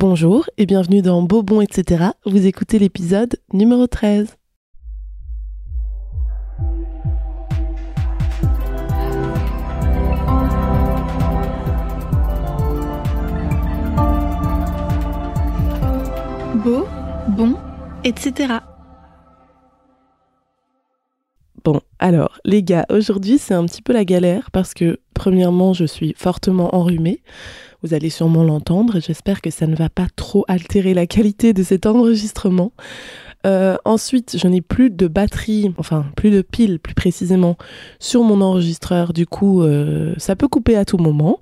Bonjour et bienvenue dans Bobon, etc. Vous écoutez l'épisode numéro 13. Beau, bon, etc. Bon, alors les gars, aujourd'hui c'est un petit peu la galère parce que premièrement je suis fortement enrhumée. Vous allez sûrement l'entendre j'espère que ça ne va pas trop altérer la qualité de cet enregistrement. Euh, ensuite, je n'ai plus de batterie, enfin plus de pile plus précisément, sur mon enregistreur. Du coup, euh, ça peut couper à tout moment.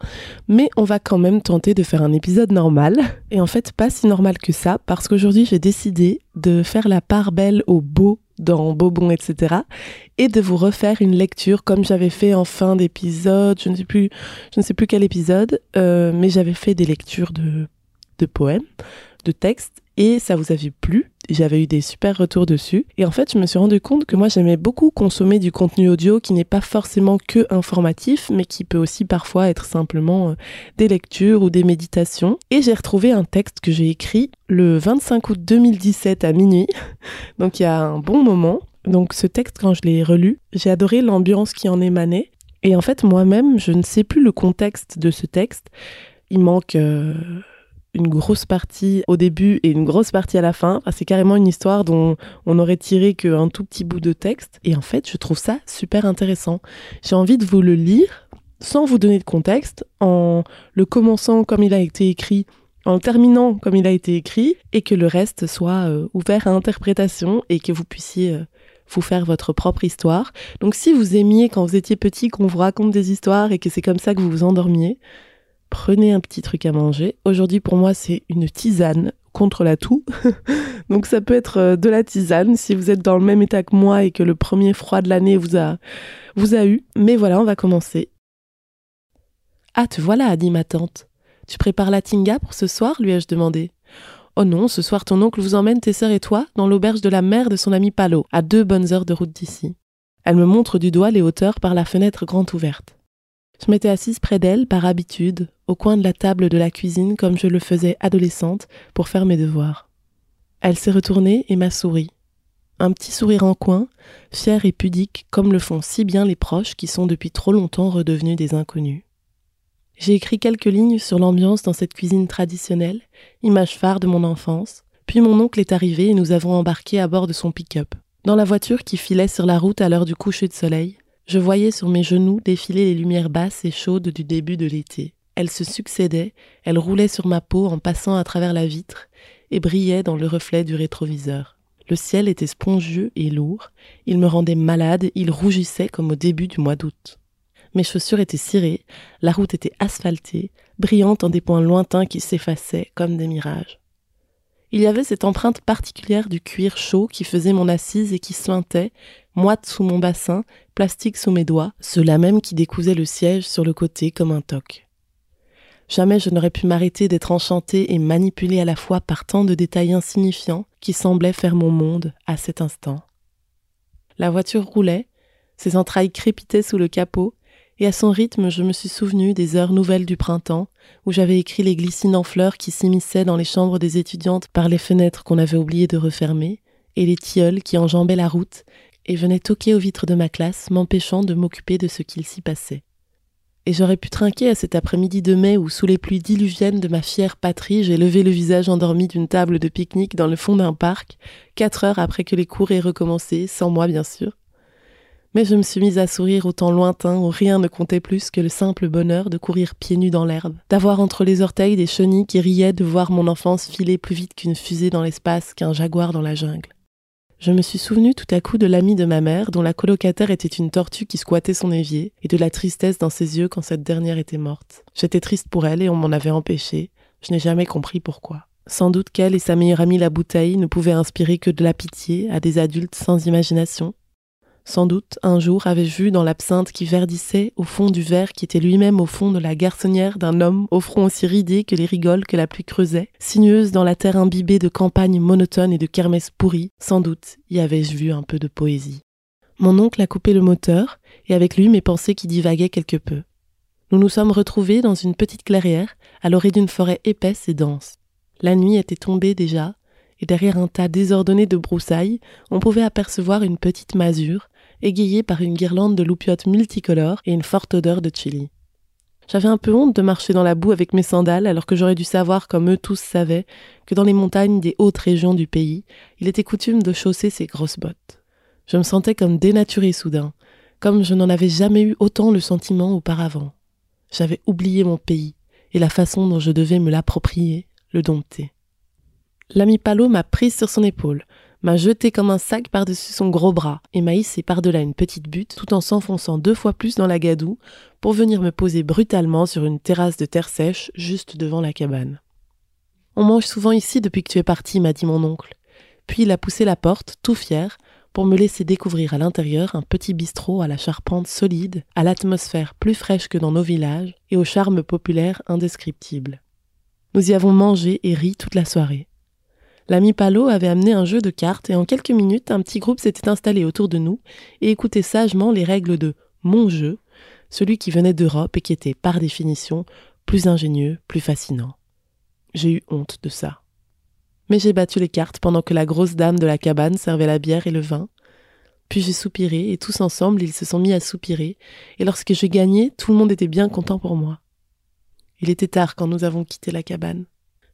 Mais on va quand même tenter de faire un épisode normal. Et en fait, pas si normal que ça, parce qu'aujourd'hui, j'ai décidé de faire la part belle au beau dans Bobon, etc. Et de vous refaire une lecture comme j'avais fait en fin d'épisode. Je ne sais plus, je ne sais plus quel épisode, euh, mais j'avais fait des lectures de, de poèmes, de textes, et ça vous avait plu. J'avais eu des super retours dessus. Et en fait, je me suis rendu compte que moi, j'aimais beaucoup consommer du contenu audio qui n'est pas forcément que informatif, mais qui peut aussi parfois être simplement euh, des lectures ou des méditations. Et j'ai retrouvé un texte que j'ai écrit le 25 août 2017 à minuit. Donc, il y a un bon moment. Donc, ce texte, quand je l'ai relu, j'ai adoré l'ambiance qui en émanait. Et en fait, moi-même, je ne sais plus le contexte de ce texte. Il manque... Euh, une grosse partie au début et une grosse partie à la fin. c'est carrément une histoire dont on aurait tiré qu'un tout petit bout de texte. Et en fait, je trouve ça super intéressant. J'ai envie de vous le lire sans vous donner de contexte, en le commençant comme il a été écrit, en le terminant comme il a été écrit, et que le reste soit euh, ouvert à interprétation et que vous puissiez euh, vous faire votre propre histoire. Donc si vous aimiez quand vous étiez petit qu'on vous raconte des histoires et que c'est comme ça que vous vous endormiez, prenez un petit truc à manger. Aujourd'hui, pour moi, c'est une tisane contre la toux. Donc ça peut être euh, de la tisane si vous êtes dans le même état que moi et que le premier froid de l'année vous a, vous a eu. Mais voilà, on va commencer. Ah, te voilà, dit ma tante. Tu prépares la tinga pour ce soir lui ai-je demandé. Oh non, ce soir ton oncle vous emmène tes sœurs et toi dans l'auberge de la mère de son ami Palo, à deux bonnes heures de route d'ici. Elle me montre du doigt les hauteurs par la fenêtre grande ouverte. Je m'étais assise près d'elle par habitude, au coin de la table de la cuisine comme je le faisais adolescente pour faire mes devoirs. Elle s'est retournée et m'a souri. Un petit sourire en coin, fier et pudique comme le font si bien les proches qui sont depuis trop longtemps redevenus des inconnus. J'ai écrit quelques lignes sur l'ambiance dans cette cuisine traditionnelle, image phare de mon enfance, puis mon oncle est arrivé et nous avons embarqué à bord de son pick-up. Dans la voiture qui filait sur la route à l'heure du coucher de soleil, je voyais sur mes genoux défiler les lumières basses et chaudes du début de l'été. Elles se succédaient, elles roulaient sur ma peau en passant à travers la vitre et brillaient dans le reflet du rétroviseur. Le ciel était spongieux et lourd, il me rendait malade, il rougissait comme au début du mois d'août. Mes chaussures étaient cirées, la route était asphaltée, brillante en des points lointains qui s'effaçaient comme des mirages. Il y avait cette empreinte particulière du cuir chaud qui faisait mon assise et qui suintait, moite sous mon bassin, plastique sous mes doigts, cela même qui décousait le siège sur le côté comme un toc. Jamais je n'aurais pu m'arrêter d'être enchantée et manipulée à la fois par tant de détails insignifiants qui semblaient faire mon monde à cet instant. La voiture roulait, ses entrailles crépitaient sous le capot, et à son rythme je me suis souvenu des heures nouvelles du printemps, où j'avais écrit les glycines en fleurs qui s'immisçaient dans les chambres des étudiantes par les fenêtres qu'on avait oublié de refermer, et les tilleuls qui enjambaient la route et venaient toquer aux vitres de ma classe, m'empêchant de m'occuper de ce qu'il s'y passait. Et j'aurais pu trinquer à cet après-midi de mai où, sous les pluies diluviennes de ma fière patrie, j'ai levé le visage endormi d'une table de pique-nique dans le fond d'un parc, quatre heures après que les cours aient recommencé, sans moi bien sûr. Mais je me suis mise à sourire au temps lointain où rien ne comptait plus que le simple bonheur de courir pieds nus dans l'herbe, d'avoir entre les orteils des chenilles qui riaient de voir mon enfance filer plus vite qu'une fusée dans l'espace, qu'un jaguar dans la jungle. Je me suis souvenu tout à coup de l'ami de ma mère, dont la colocataire était une tortue qui squattait son évier, et de la tristesse dans ses yeux quand cette dernière était morte. J'étais triste pour elle et on m'en avait empêché. Je n'ai jamais compris pourquoi. Sans doute qu'elle et sa meilleure amie la bouteille ne pouvaient inspirer que de la pitié à des adultes sans imagination, sans doute, un jour, avais-je vu dans l'absinthe qui verdissait au fond du verre qui était lui-même au fond de la garçonnière d'un homme au front aussi ridé que les rigoles que la pluie creusait, sinueuse dans la terre imbibée de campagnes monotones et de kermesses pourries, sans doute y avais-je vu un peu de poésie. Mon oncle a coupé le moteur, et avec lui mes pensées qui divaguaient quelque peu. Nous nous sommes retrouvés dans une petite clairière, à l'orée d'une forêt épaisse et dense. La nuit était tombée déjà, et derrière un tas désordonné de broussailles, on pouvait apercevoir une petite masure, égayée par une guirlande de loupiotes multicolores et une forte odeur de chili. J'avais un peu honte de marcher dans la boue avec mes sandales alors que j'aurais dû savoir, comme eux tous savaient, que dans les montagnes des hautes régions du pays, il était coutume de chausser ses grosses bottes. Je me sentais comme dénaturée soudain, comme je n'en avais jamais eu autant le sentiment auparavant. J'avais oublié mon pays et la façon dont je devais me l'approprier, le dompter. L'ami Palo m'a prise sur son épaule, m'a jeté comme un sac par-dessus son gros bras et m'a hissé par-delà une petite butte tout en s'enfonçant deux fois plus dans la gadoue pour venir me poser brutalement sur une terrasse de terre sèche juste devant la cabane. On mange souvent ici depuis que tu es parti, m'a dit mon oncle. Puis il a poussé la porte, tout fier, pour me laisser découvrir à l'intérieur un petit bistrot à la charpente solide, à l'atmosphère plus fraîche que dans nos villages et au charme populaire indescriptible. Nous y avons mangé et ri toute la soirée. L'ami Palo avait amené un jeu de cartes et en quelques minutes, un petit groupe s'était installé autour de nous et écoutait sagement les règles de mon jeu, celui qui venait d'Europe et qui était, par définition, plus ingénieux, plus fascinant. J'ai eu honte de ça. Mais j'ai battu les cartes pendant que la grosse dame de la cabane servait la bière et le vin. Puis j'ai soupiré, et tous ensemble ils se sont mis à soupirer, et lorsque je gagnais, tout le monde était bien content pour moi. Il était tard quand nous avons quitté la cabane.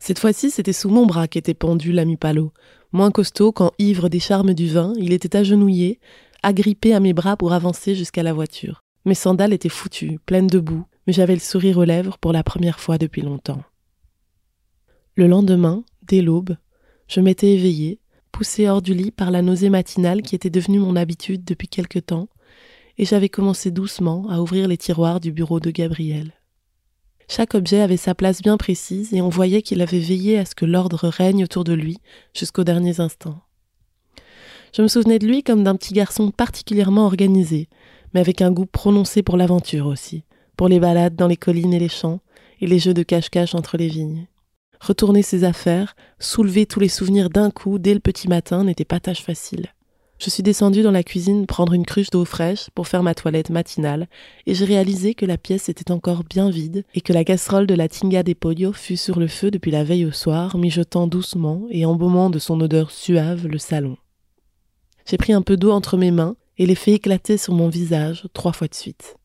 Cette fois-ci, c'était sous mon bras qu'était pendu l'ami Palo. Moins costaud quand, ivre des charmes du vin, il était agenouillé, agrippé à mes bras pour avancer jusqu'à la voiture. Mes sandales étaient foutues, pleines de boue, mais j'avais le sourire aux lèvres pour la première fois depuis longtemps. Le lendemain, dès l'aube, je m'étais éveillée, poussée hors du lit par la nausée matinale qui était devenue mon habitude depuis quelque temps, et j'avais commencé doucement à ouvrir les tiroirs du bureau de Gabriel. Chaque objet avait sa place bien précise et on voyait qu'il avait veillé à ce que l'ordre règne autour de lui jusqu'aux derniers instants. Je me souvenais de lui comme d'un petit garçon particulièrement organisé, mais avec un goût prononcé pour l'aventure aussi, pour les balades dans les collines et les champs, et les jeux de cache-cache entre les vignes. Retourner ses affaires, soulever tous les souvenirs d'un coup dès le petit matin n'était pas tâche facile. Je suis descendue dans la cuisine prendre une cruche d'eau fraîche pour faire ma toilette matinale, et j'ai réalisé que la pièce était encore bien vide et que la casserole de la tinga des pollo fut sur le feu depuis la veille au soir, mijotant doucement et embaumant de son odeur suave le salon. J'ai pris un peu d'eau entre mes mains et les fait éclater sur mon visage trois fois de suite.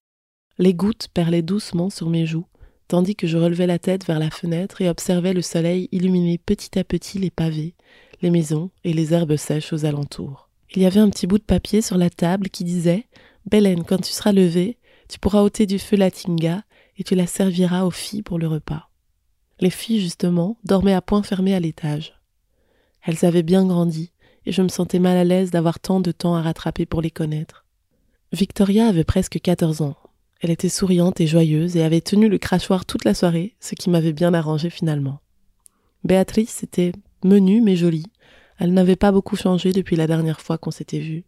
Les gouttes perlaient doucement sur mes joues, tandis que je relevais la tête vers la fenêtre et observais le soleil illuminer petit à petit les pavés, les maisons et les herbes sèches aux alentours. Il y avait un petit bout de papier sur la table qui disait Belen, quand tu seras levée, tu pourras ôter du feu la tinga et tu la serviras aux filles pour le repas. Les filles, justement, dormaient à point fermé à l'étage. Elles avaient bien grandi, et je me sentais mal à l'aise d'avoir tant de temps à rattraper pour les connaître. Victoria avait presque 14 ans. Elle était souriante et joyeuse et avait tenu le crachoir toute la soirée, ce qui m'avait bien arrangé finalement. Béatrice était menue mais jolie. Elle n'avait pas beaucoup changé depuis la dernière fois qu'on s'était vus.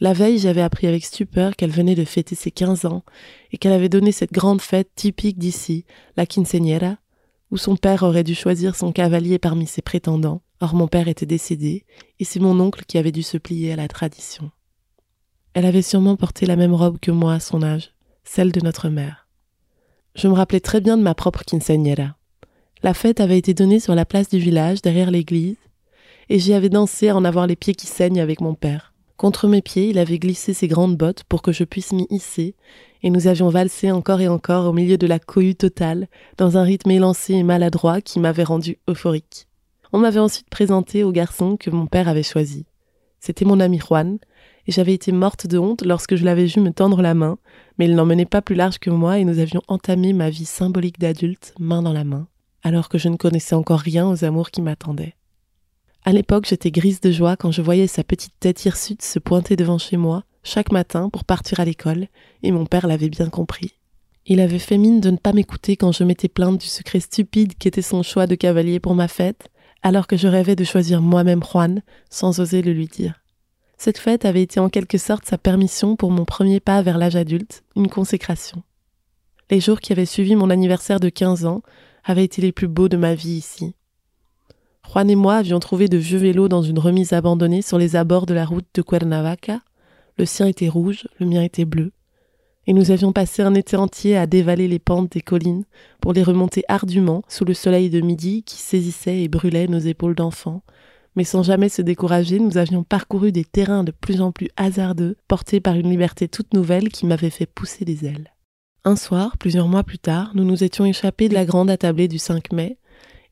La veille, j'avais appris avec stupeur qu'elle venait de fêter ses 15 ans et qu'elle avait donné cette grande fête typique d'ici, la quinceañera, où son père aurait dû choisir son cavalier parmi ses prétendants Or mon père était décédé, et c'est mon oncle qui avait dû se plier à la tradition. Elle avait sûrement porté la même robe que moi à son âge, celle de notre mère. Je me rappelais très bien de ma propre quinceañera. La fête avait été donnée sur la place du village, derrière l'église, et j'y avais dansé à en avoir les pieds qui saignent avec mon père. Contre mes pieds, il avait glissé ses grandes bottes pour que je puisse m'y hisser, et nous avions valsé encore et encore au milieu de la cohue totale, dans un rythme élancé et maladroit qui m'avait rendu euphorique. On m'avait ensuite présenté au garçon que mon père avait choisi. C'était mon ami Juan, et j'avais été morte de honte lorsque je l'avais vu me tendre la main, mais il n'en menait pas plus large que moi et nous avions entamé ma vie symbolique d'adulte, main dans la main, alors que je ne connaissais encore rien aux amours qui m'attendaient. À l'époque, j'étais grise de joie quand je voyais sa petite tête hirsute se pointer devant chez moi, chaque matin pour partir à l'école, et mon père l'avait bien compris. Il avait fait mine de ne pas m'écouter quand je m'étais plainte du secret stupide qu'était son choix de cavalier pour ma fête, alors que je rêvais de choisir moi-même Juan sans oser le lui dire. Cette fête avait été en quelque sorte sa permission pour mon premier pas vers l'âge adulte, une consécration. Les jours qui avaient suivi mon anniversaire de 15 ans avaient été les plus beaux de ma vie ici. Juan et moi avions trouvé de vieux vélos dans une remise abandonnée sur les abords de la route de Cuernavaca. Le sien était rouge, le mien était bleu. Et nous avions passé un été entier à dévaler les pentes des collines pour les remonter ardument sous le soleil de midi qui saisissait et brûlait nos épaules d'enfants. Mais sans jamais se décourager, nous avions parcouru des terrains de plus en plus hasardeux, portés par une liberté toute nouvelle qui m'avait fait pousser des ailes. Un soir, plusieurs mois plus tard, nous nous étions échappés de la grande attablée du 5 mai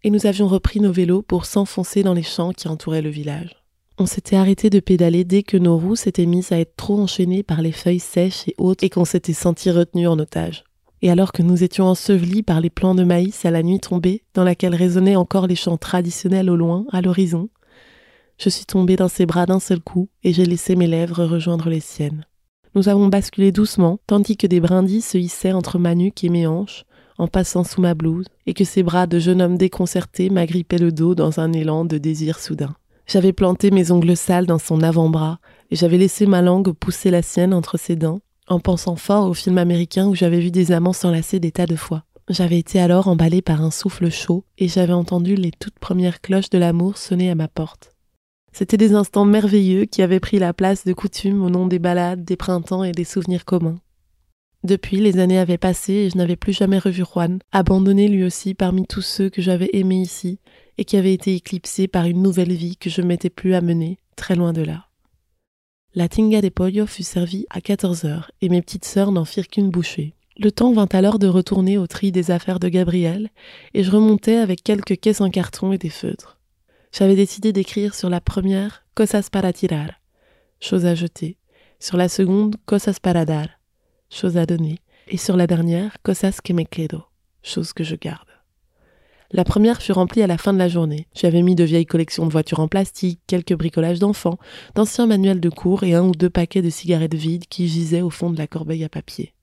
et nous avions repris nos vélos pour s'enfoncer dans les champs qui entouraient le village. On s'était arrêté de pédaler dès que nos roues s'étaient mises à être trop enchaînées par les feuilles sèches et hautes et qu'on s'était senti retenus en otage. Et alors que nous étions ensevelis par les plants de maïs à la nuit tombée, dans laquelle résonnaient encore les chants traditionnels au loin, à l'horizon, je suis tombée dans ses bras d'un seul coup et j'ai laissé mes lèvres rejoindre les siennes. Nous avons basculé doucement, tandis que des brindilles se hissaient entre ma nuque et mes hanches, en passant sous ma blouse, et que ses bras de jeune homme déconcerté m'agrippaient le dos dans un élan de désir soudain. J'avais planté mes ongles sales dans son avant-bras, et j'avais laissé ma langue pousser la sienne entre ses dents, en pensant fort au film américain où j'avais vu des amants s'enlacer des tas de fois. J'avais été alors emballée par un souffle chaud, et j'avais entendu les toutes premières cloches de l'amour sonner à ma porte. C'était des instants merveilleux qui avaient pris la place de coutume au nom des balades, des printemps et des souvenirs communs. Depuis, les années avaient passé et je n'avais plus jamais revu Juan, abandonné lui aussi parmi tous ceux que j'avais aimés ici et qui avaient été éclipsés par une nouvelle vie que je m'étais plus à mener, très loin de là. La tinga de pollo fut servie à 14 heures et mes petites sœurs n'en firent qu'une bouchée. Le temps vint alors de retourner au tri des affaires de Gabriel et je remontais avec quelques caisses en carton et des feutres. J'avais décidé d'écrire sur la première Cosas para tirar, chose à jeter, sur la seconde Cosas para dar, chose à donner, et sur la dernière, cosas que me quedo, chose que je garde. La première fut remplie à la fin de la journée. J'avais mis de vieilles collections de voitures en plastique, quelques bricolages d'enfants, d'anciens manuels de cours et un ou deux paquets de cigarettes vides qui gisaient au fond de la corbeille à papier.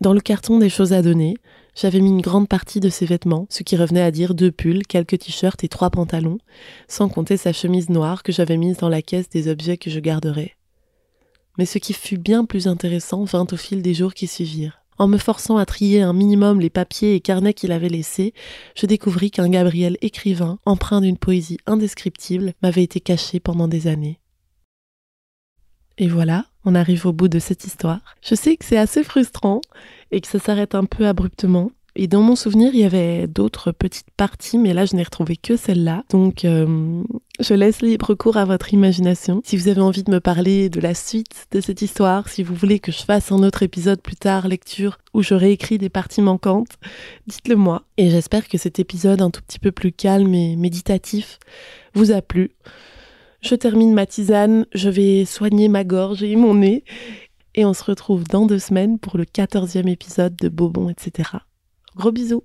Dans le carton des choses à donner, j'avais mis une grande partie de ses vêtements, ce qui revenait à dire deux pulls, quelques t-shirts et trois pantalons, sans compter sa chemise noire que j'avais mise dans la caisse des objets que je garderais mais ce qui fut bien plus intéressant vint au fil des jours qui suivirent. En me forçant à trier un minimum les papiers et carnets qu'il avait laissés, je découvris qu'un Gabriel écrivain, empreint d'une poésie indescriptible, m'avait été caché pendant des années. Et voilà, on arrive au bout de cette histoire. Je sais que c'est assez frustrant et que ça s'arrête un peu abruptement, et dans mon souvenir, il y avait d'autres petites parties, mais là, je n'ai retrouvé que celle-là. Donc, euh, je laisse libre cours à votre imagination. Si vous avez envie de me parler de la suite de cette histoire, si vous voulez que je fasse un autre épisode plus tard, lecture, où je réécris des parties manquantes, dites-le moi. Et j'espère que cet épisode un tout petit peu plus calme et méditatif vous a plu. Je termine ma tisane, je vais soigner ma gorge et mon nez. Et on se retrouve dans deux semaines pour le quatorzième épisode de Bobon, etc. Gros bisous